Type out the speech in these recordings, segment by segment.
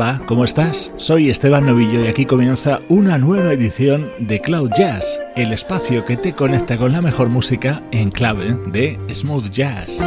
Hola, ¿cómo estás? Soy Esteban Novillo y aquí comienza una nueva edición de Cloud Jazz, el espacio que te conecta con la mejor música en clave de smooth jazz.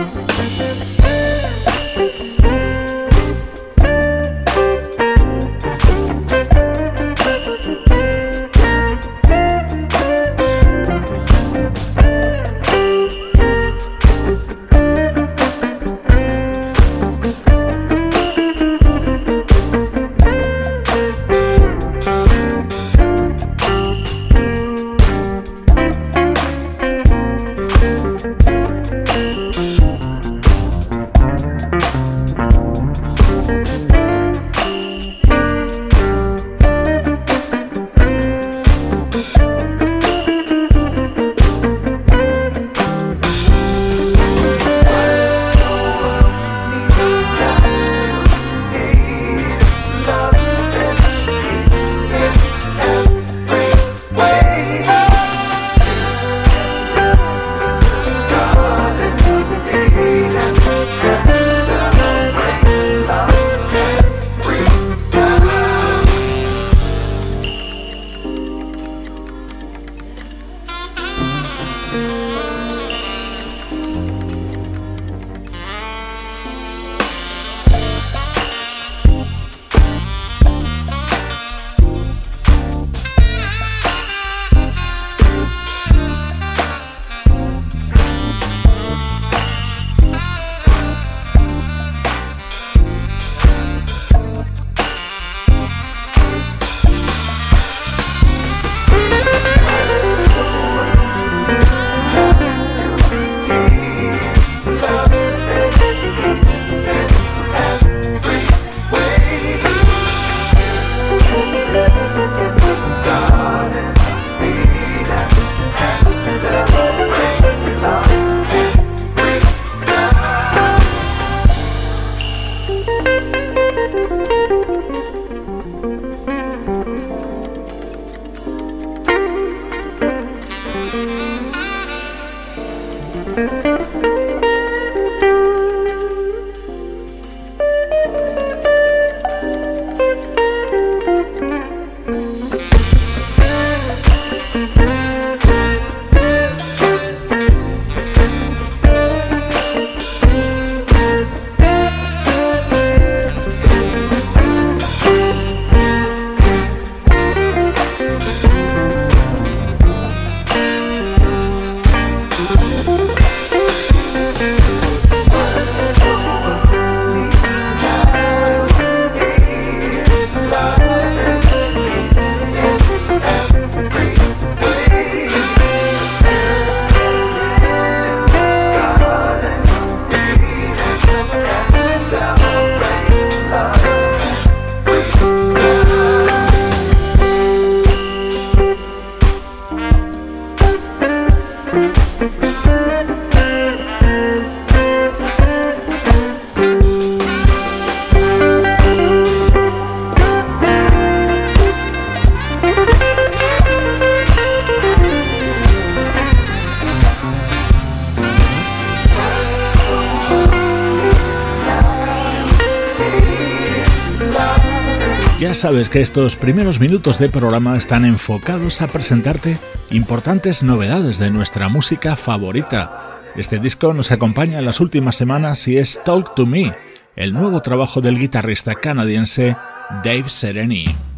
Sabes que estos primeros minutos de programa están enfocados a presentarte importantes novedades de nuestra música favorita. Este disco nos acompaña en las últimas semanas y es Talk to Me, el nuevo trabajo del guitarrista canadiense Dave Sereni.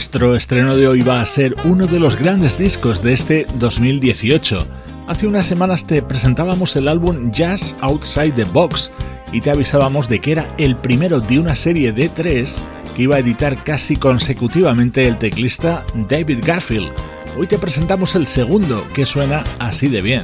Nuestro estreno de hoy va a ser uno de los grandes discos de este 2018. Hace unas semanas te presentábamos el álbum Jazz Outside the Box y te avisábamos de que era el primero de una serie de tres que iba a editar casi consecutivamente el teclista David Garfield. Hoy te presentamos el segundo, que suena así de bien.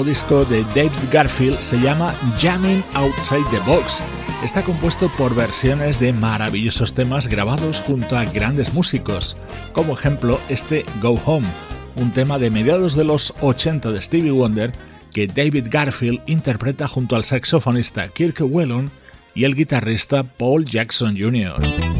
Nuevo disco de David Garfield se llama Jamming Outside the Box. Está compuesto por versiones de maravillosos temas grabados junto a grandes músicos, como ejemplo este Go Home, un tema de mediados de los 80 de Stevie Wonder que David Garfield interpreta junto al saxofonista Kirk Whelan y el guitarrista Paul Jackson Jr.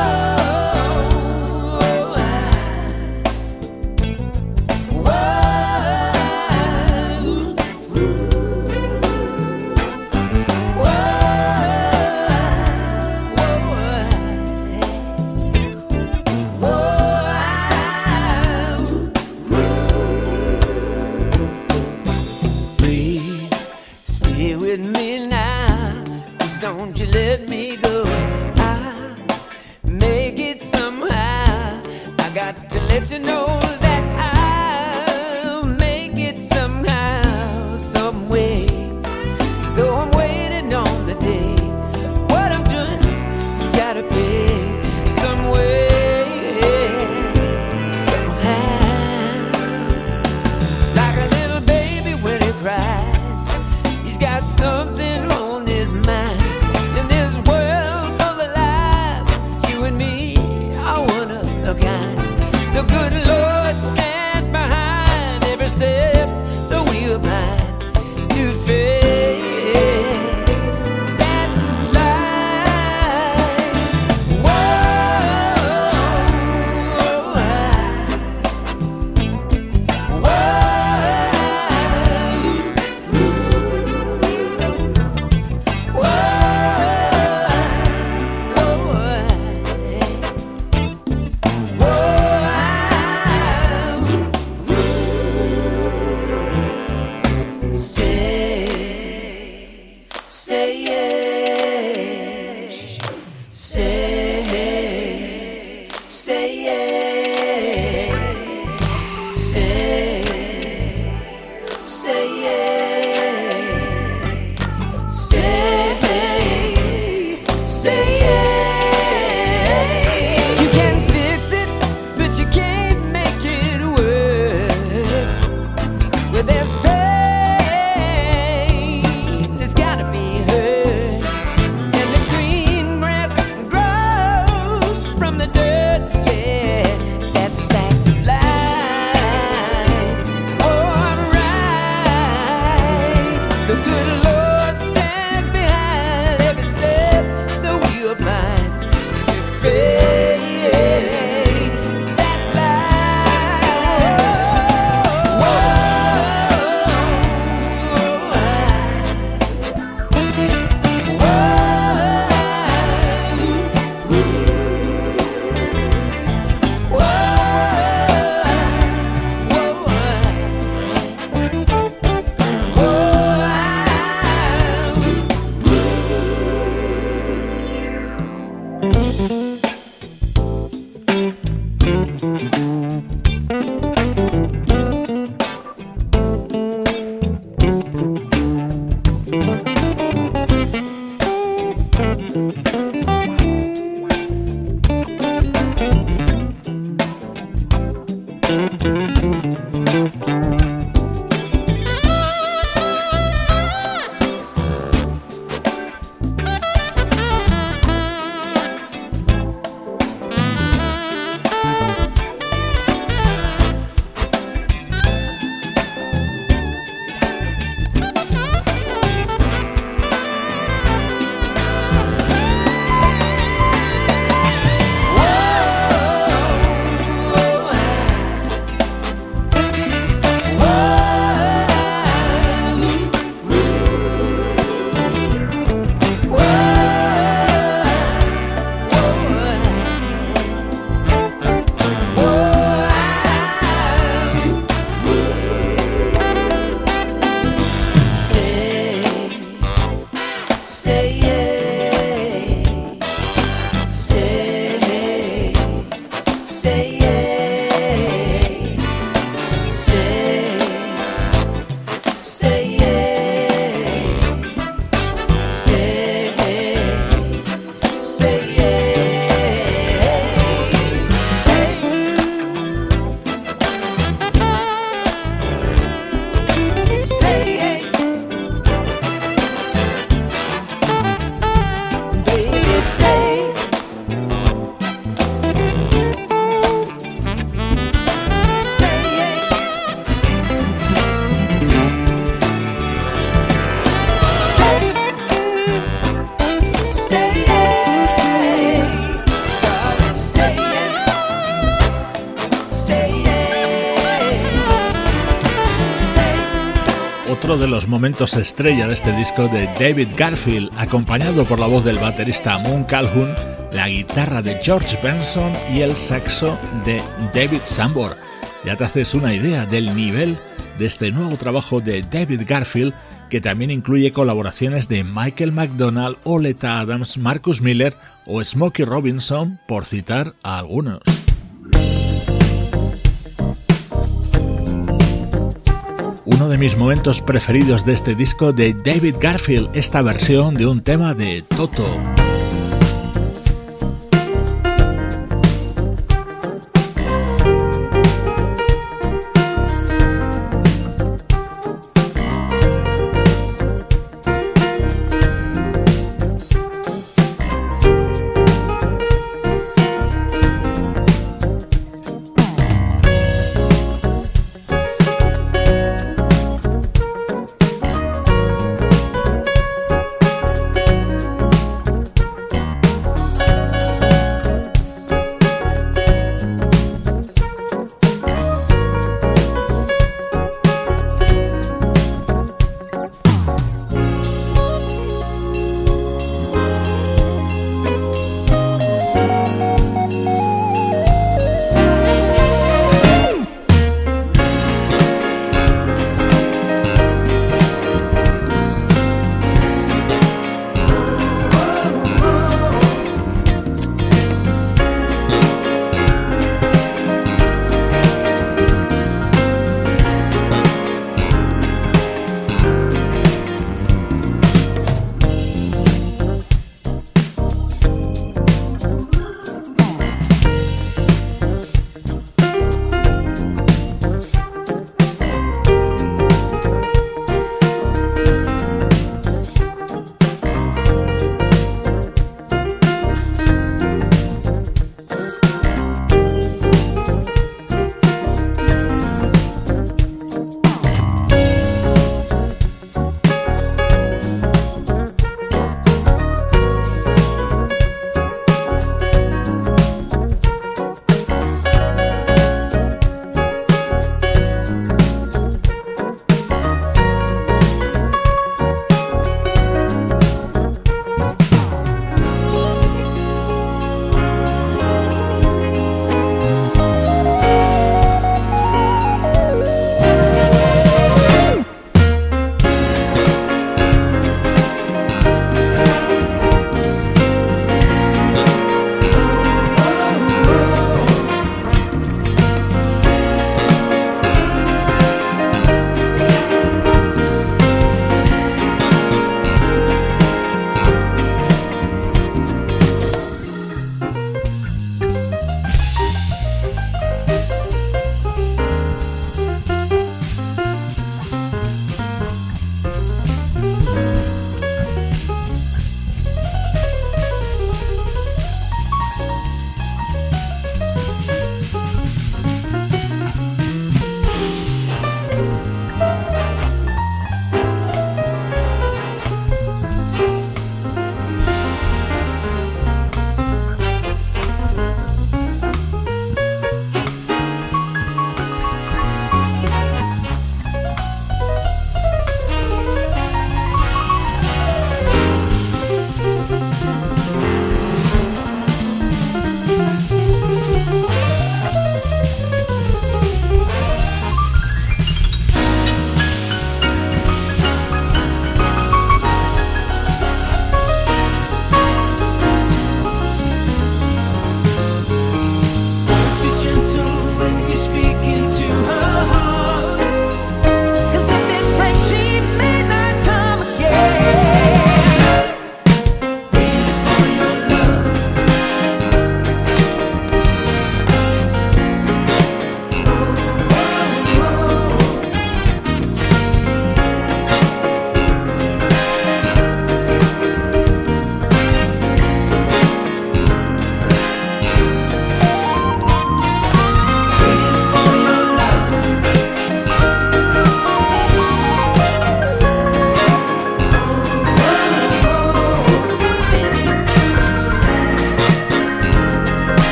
Otro de los momentos estrella de este disco de David Garfield, acompañado por la voz del baterista Moon Calhoun, la guitarra de George Benson y el saxo de David Sambor. Ya te haces una idea del nivel de este nuevo trabajo de David Garfield, que también incluye colaboraciones de Michael McDonald, Oleta Adams, Marcus Miller o Smokey Robinson, por citar a algunos. Uno de mis momentos preferidos de este disco de David Garfield, esta versión de un tema de Toto.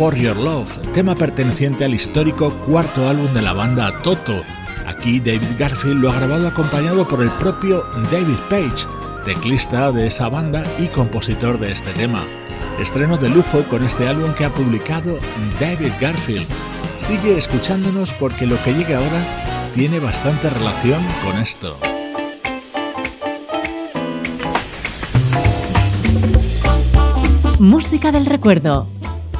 For Your Love, tema perteneciente al histórico cuarto álbum de la banda Toto. Aquí David Garfield lo ha grabado acompañado por el propio David Page, teclista de esa banda y compositor de este tema. Estreno de lujo con este álbum que ha publicado David Garfield. Sigue escuchándonos porque lo que llega ahora tiene bastante relación con esto. Música del recuerdo,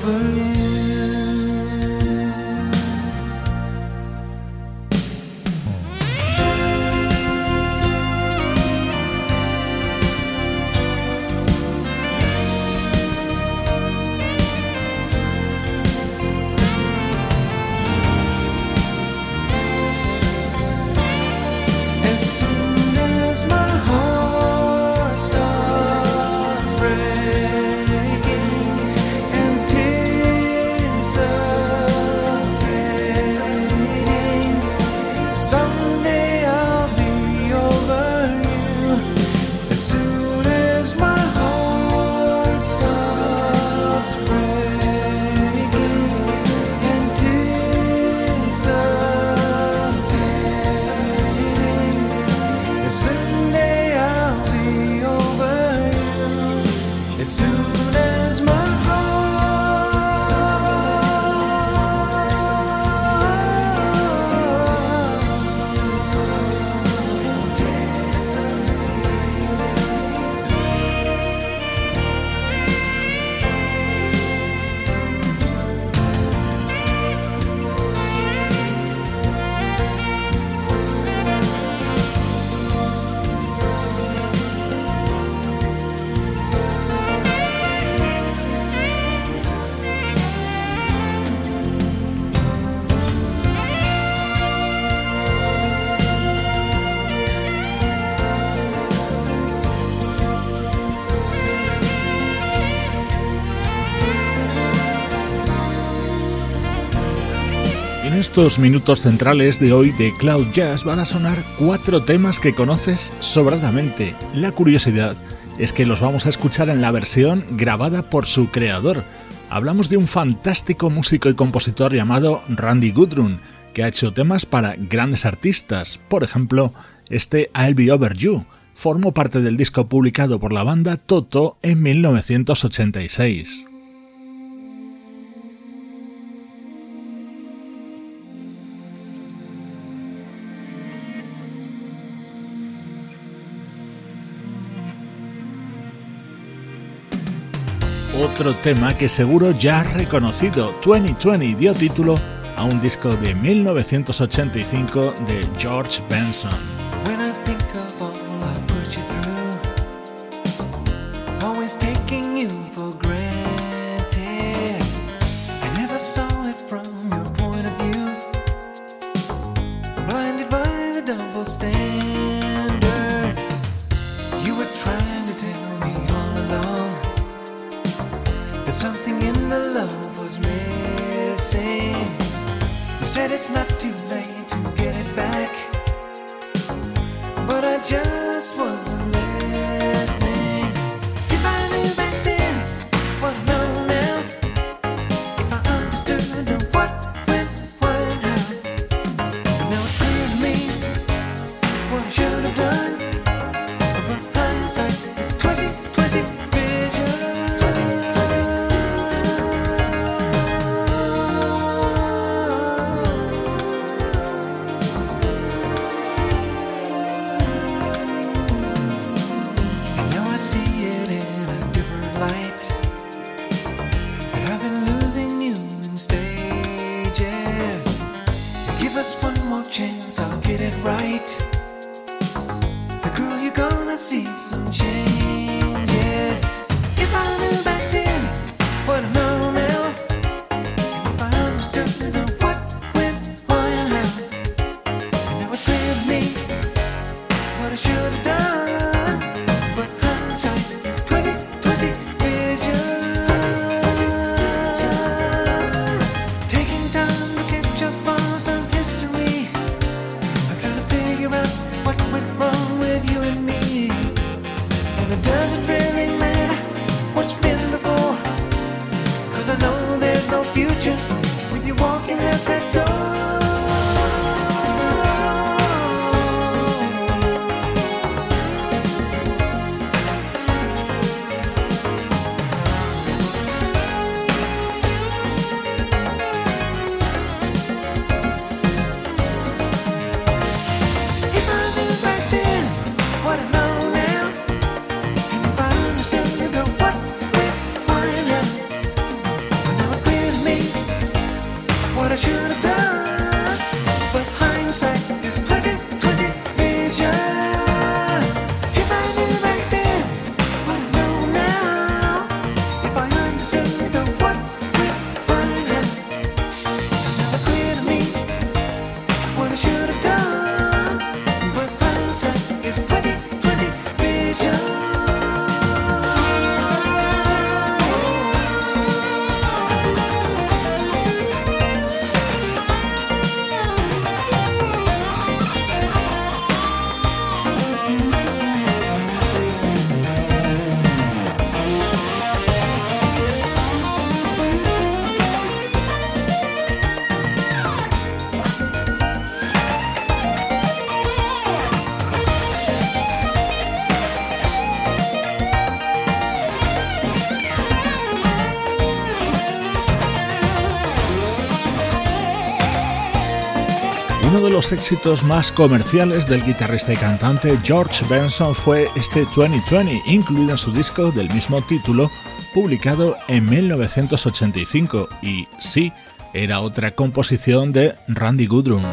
For me. Estos minutos centrales de hoy de Cloud Jazz van a sonar cuatro temas que conoces sobradamente. La curiosidad es que los vamos a escuchar en la versión grabada por su creador. Hablamos de un fantástico músico y compositor llamado Randy Gudrun, que ha hecho temas para grandes artistas, por ejemplo, este I'll Be Over You. Formó parte del disco publicado por la banda Toto en 1986. Otro tema que seguro ya has reconocido. 2020 dio título a un disco de 1985 de George Benson. Uno de los éxitos más comerciales del guitarrista y cantante George Benson fue este 2020, incluido en su disco del mismo título, publicado en 1985, y sí, era otra composición de Randy Goodrum.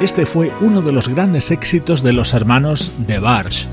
Este fue uno de los grandes éxitos de los hermanos de Barge.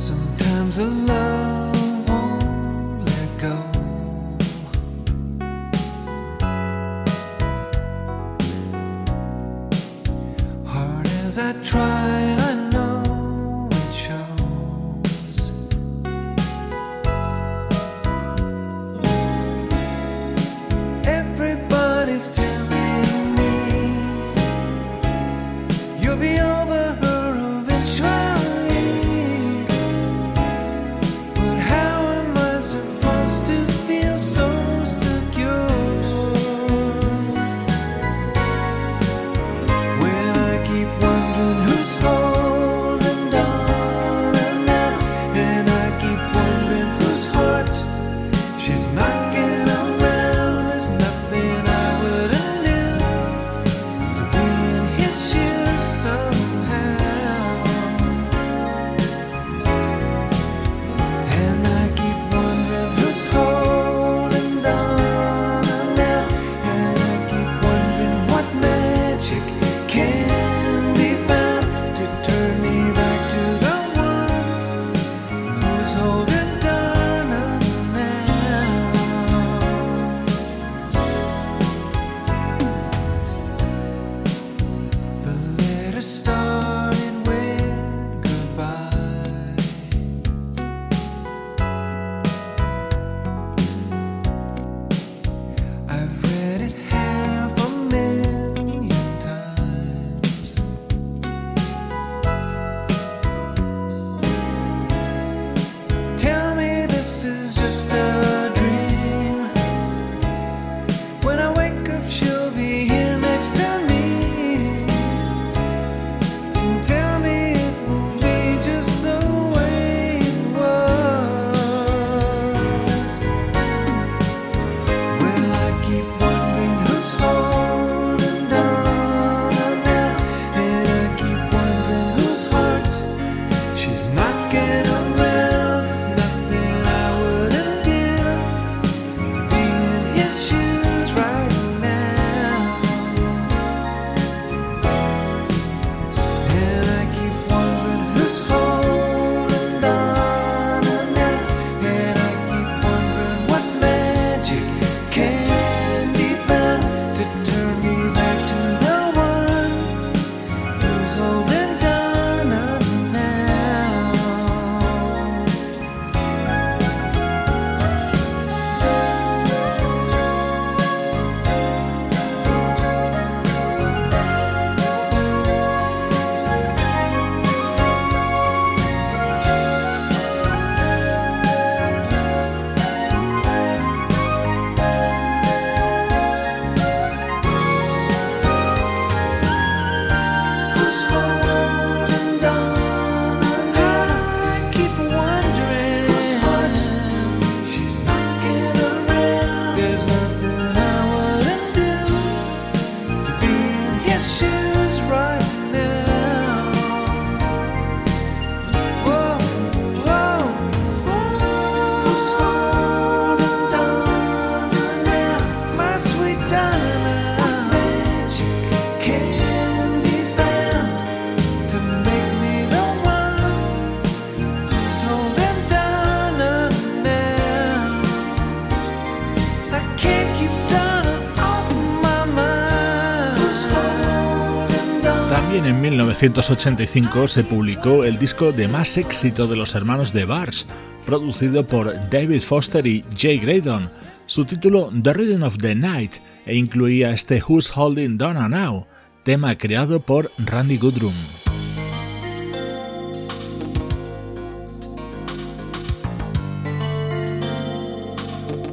1985 se publicó el disco de más éxito de los hermanos de Bars, producido por David Foster y Jay Graydon. Su título The Rhythm of the Night e incluía este Who's Holding Donna Now, tema creado por Randy Goodrum.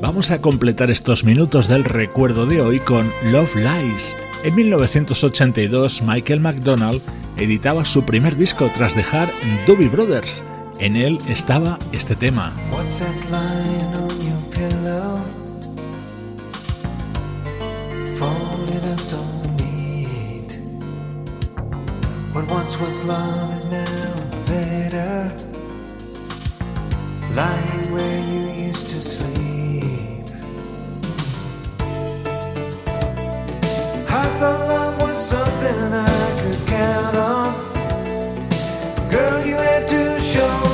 Vamos a completar estos minutos del recuerdo de hoy con Love Lies. En 1982, Michael McDonald editaba su primer disco tras dejar Doobie Brothers. En él estaba este tema. What once was love is now better. Lying where you used to sleep. I thought love was something I could count on. Girl, you had to show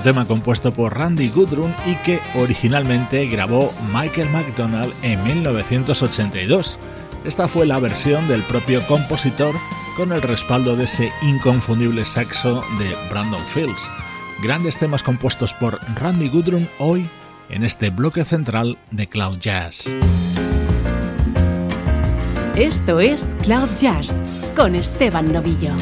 otro tema compuesto por Randy Goodrun y que originalmente grabó Michael McDonald en 1982. Esta fue la versión del propio compositor con el respaldo de ese inconfundible saxo de Brandon Fields. Grandes temas compuestos por Randy Goodrun hoy en este bloque central de Cloud Jazz. Esto es Cloud Jazz con Esteban Novillo.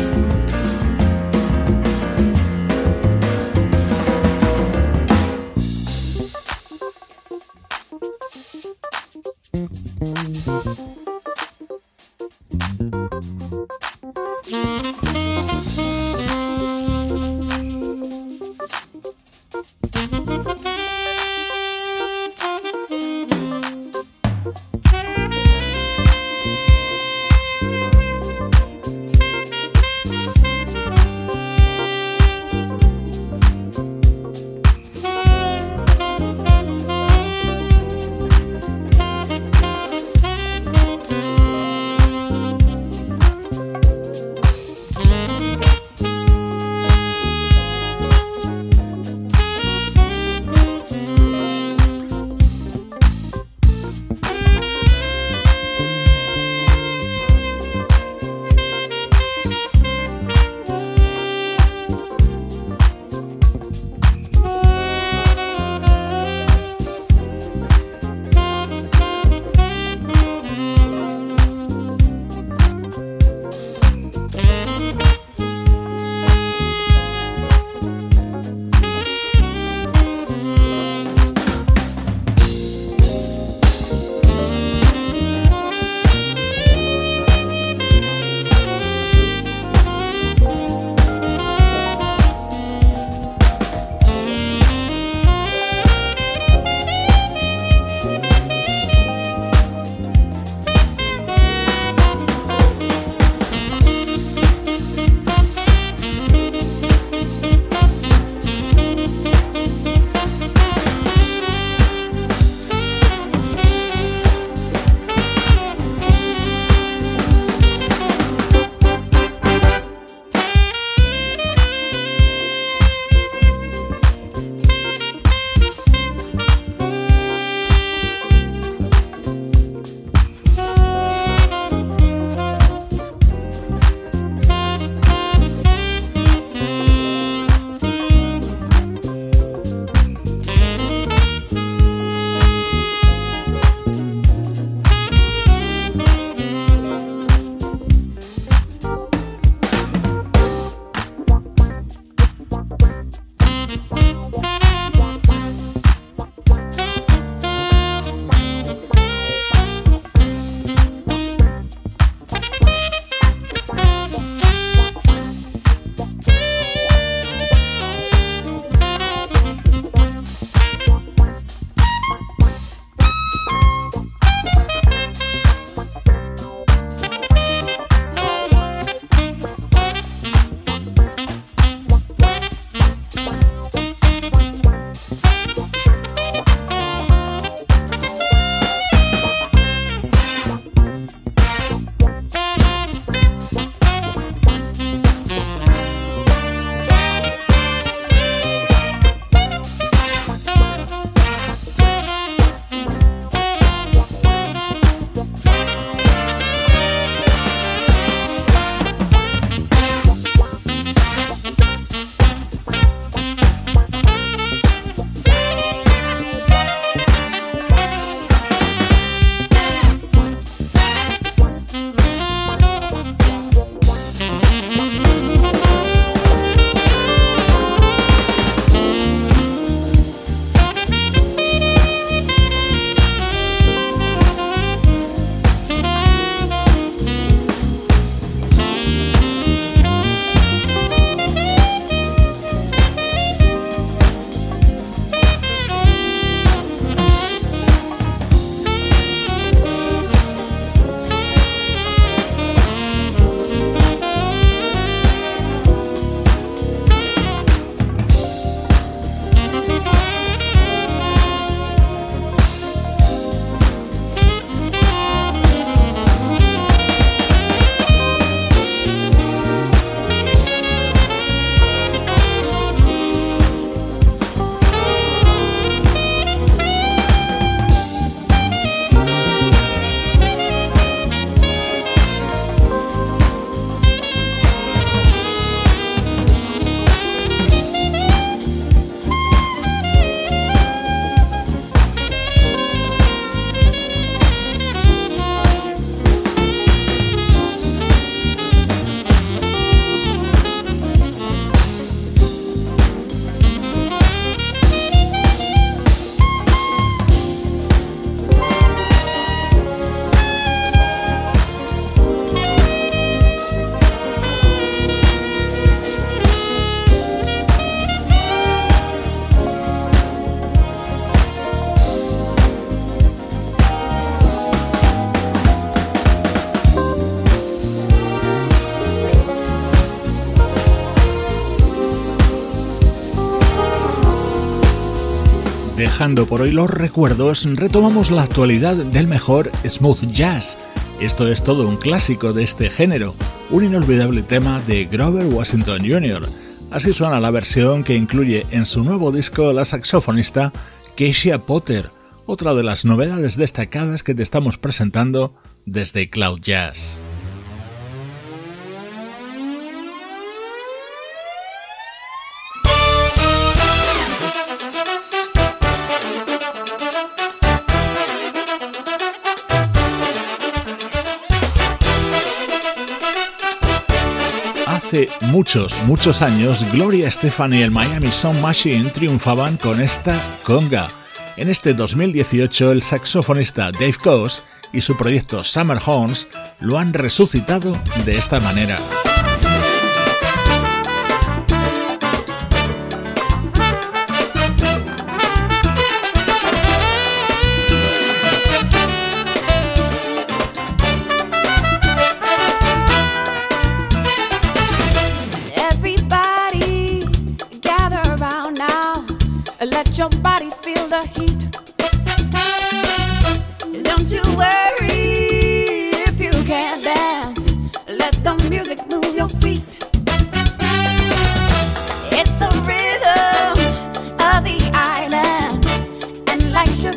Por hoy los recuerdos, retomamos la actualidad del mejor smooth jazz. Esto es todo un clásico de este género, un inolvidable tema de Grover Washington Jr. Así suena la versión que incluye en su nuevo disco la saxofonista Keisha Potter, otra de las novedades destacadas que te estamos presentando desde Cloud Jazz. Hace muchos, muchos años, Gloria Estefan y el Miami Sound Machine triunfaban con esta conga. En este 2018, el saxofonista Dave Coase y su proyecto Summer Horns lo han resucitado de esta manera.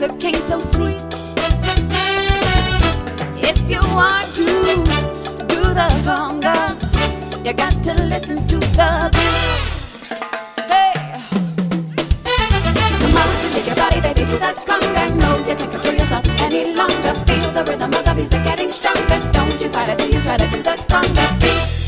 looking so sweet. If you want to do the conga, you got to listen to the beat. Hey. Come on, shake your body, baby, to that conga. No, you can't control yourself any longer. Feel the rhythm of the music getting stronger. Don't you fight it till you try to do the conga beat.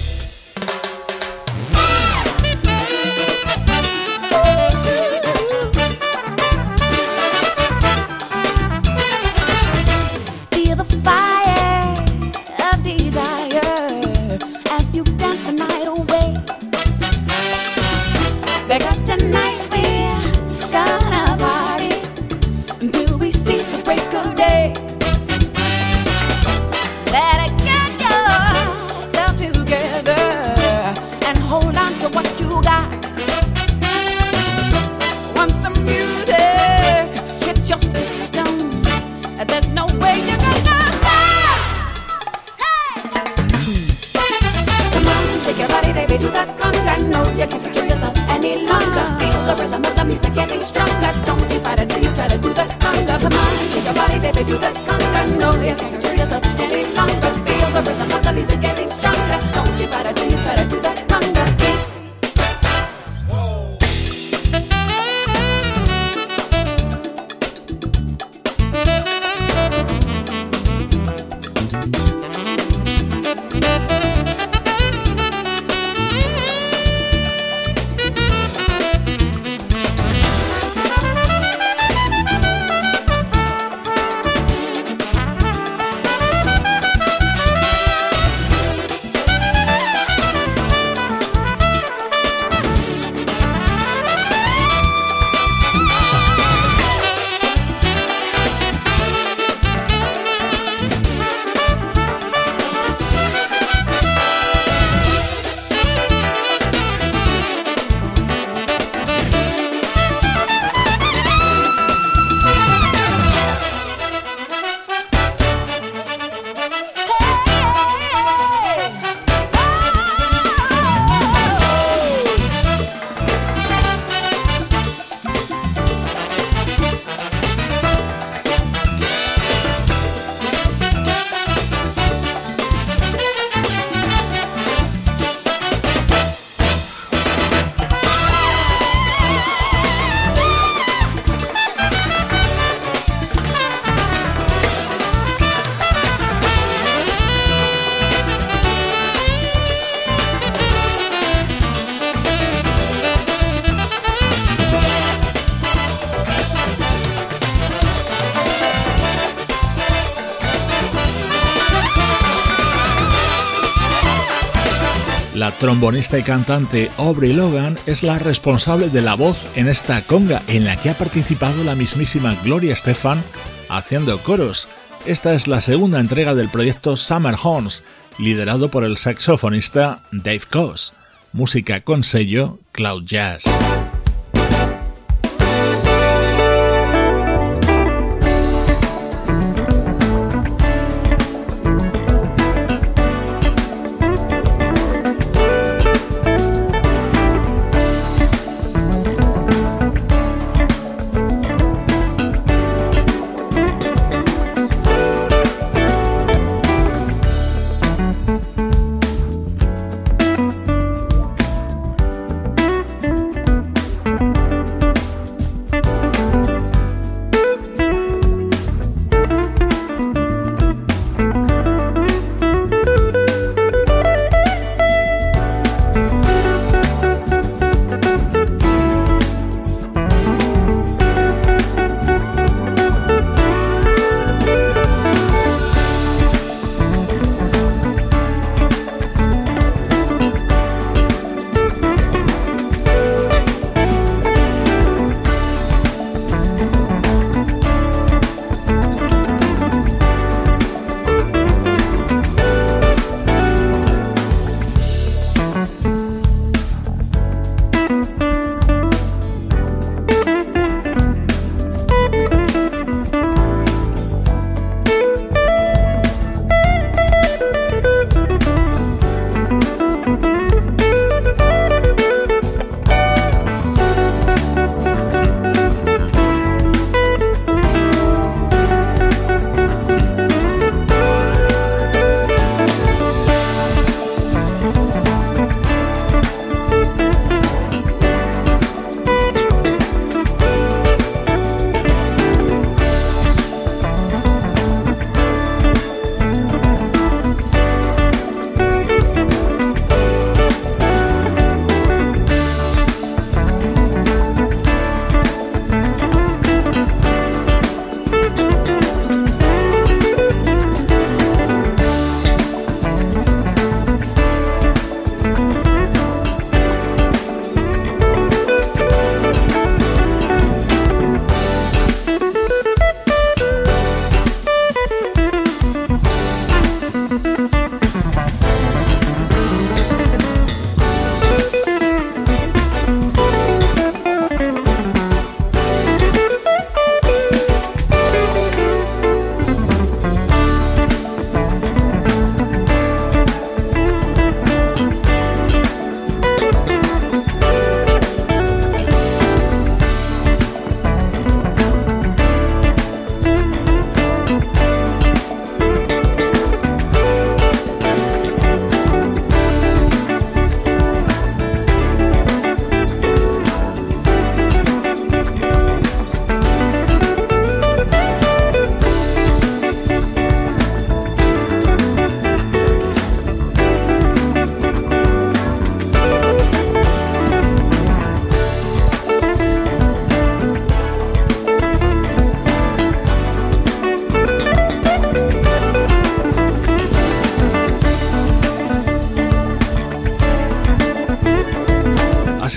Trombonista y cantante Aubrey Logan es la responsable de la voz en esta conga en la que ha participado la mismísima Gloria Estefan haciendo coros. Esta es la segunda entrega del proyecto Summer Horns, liderado por el saxofonista Dave Coase. Música con sello Cloud Jazz.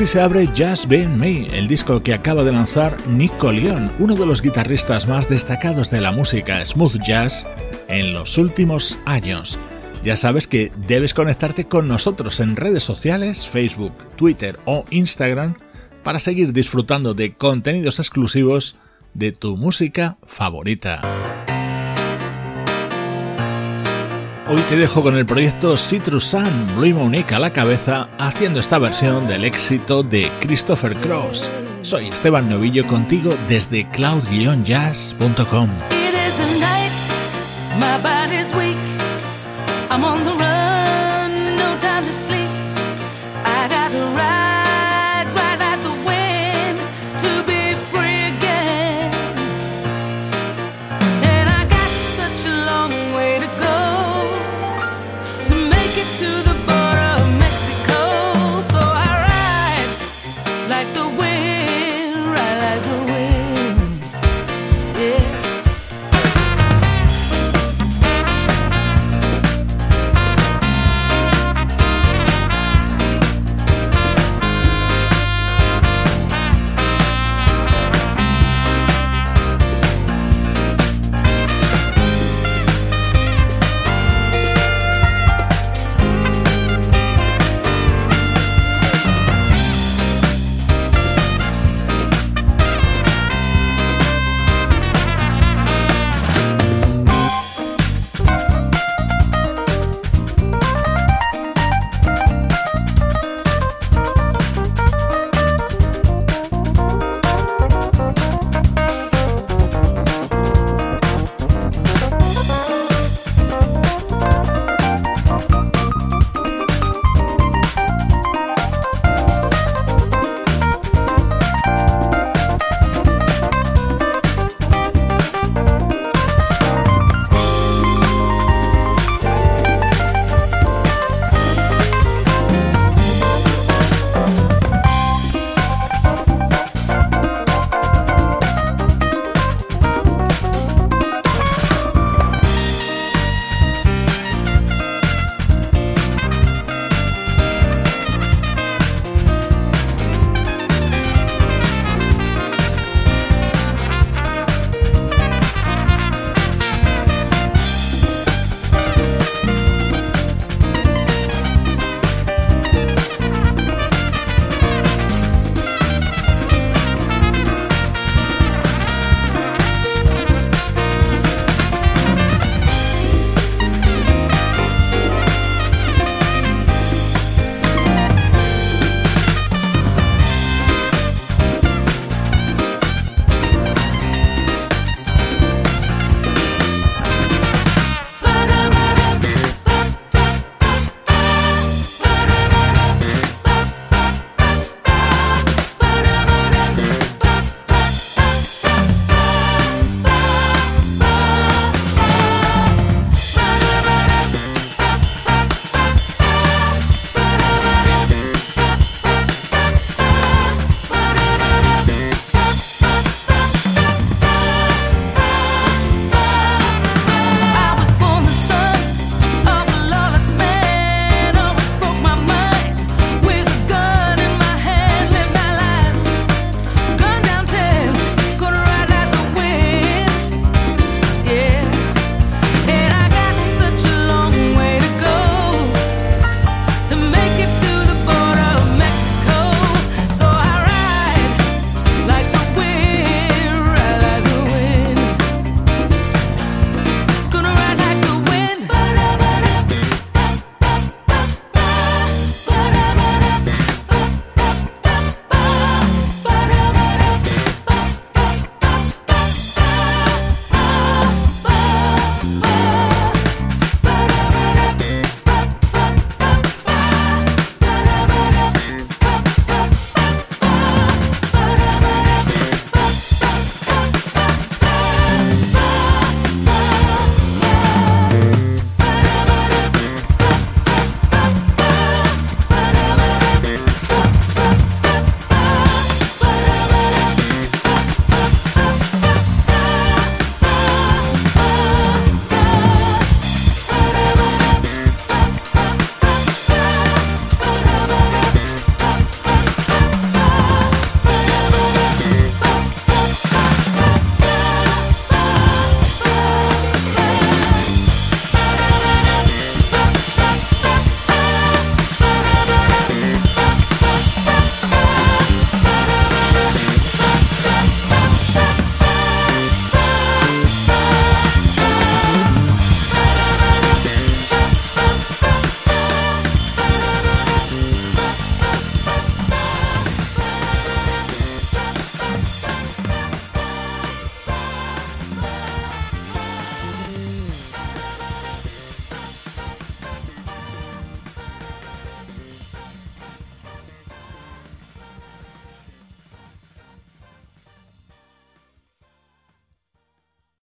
Se abre Just Being Me, el disco que acaba de lanzar Nick Leon, uno de los guitarristas más destacados de la música smooth jazz en los últimos años. Ya sabes que debes conectarte con nosotros en redes sociales, Facebook, Twitter o Instagram para seguir disfrutando de contenidos exclusivos de tu música favorita. Hoy te dejo con el proyecto Citrus Sun, Blue Monique a la cabeza, haciendo esta versión del éxito de Christopher Cross. Soy Esteban Novillo contigo desde cloud-jazz.com.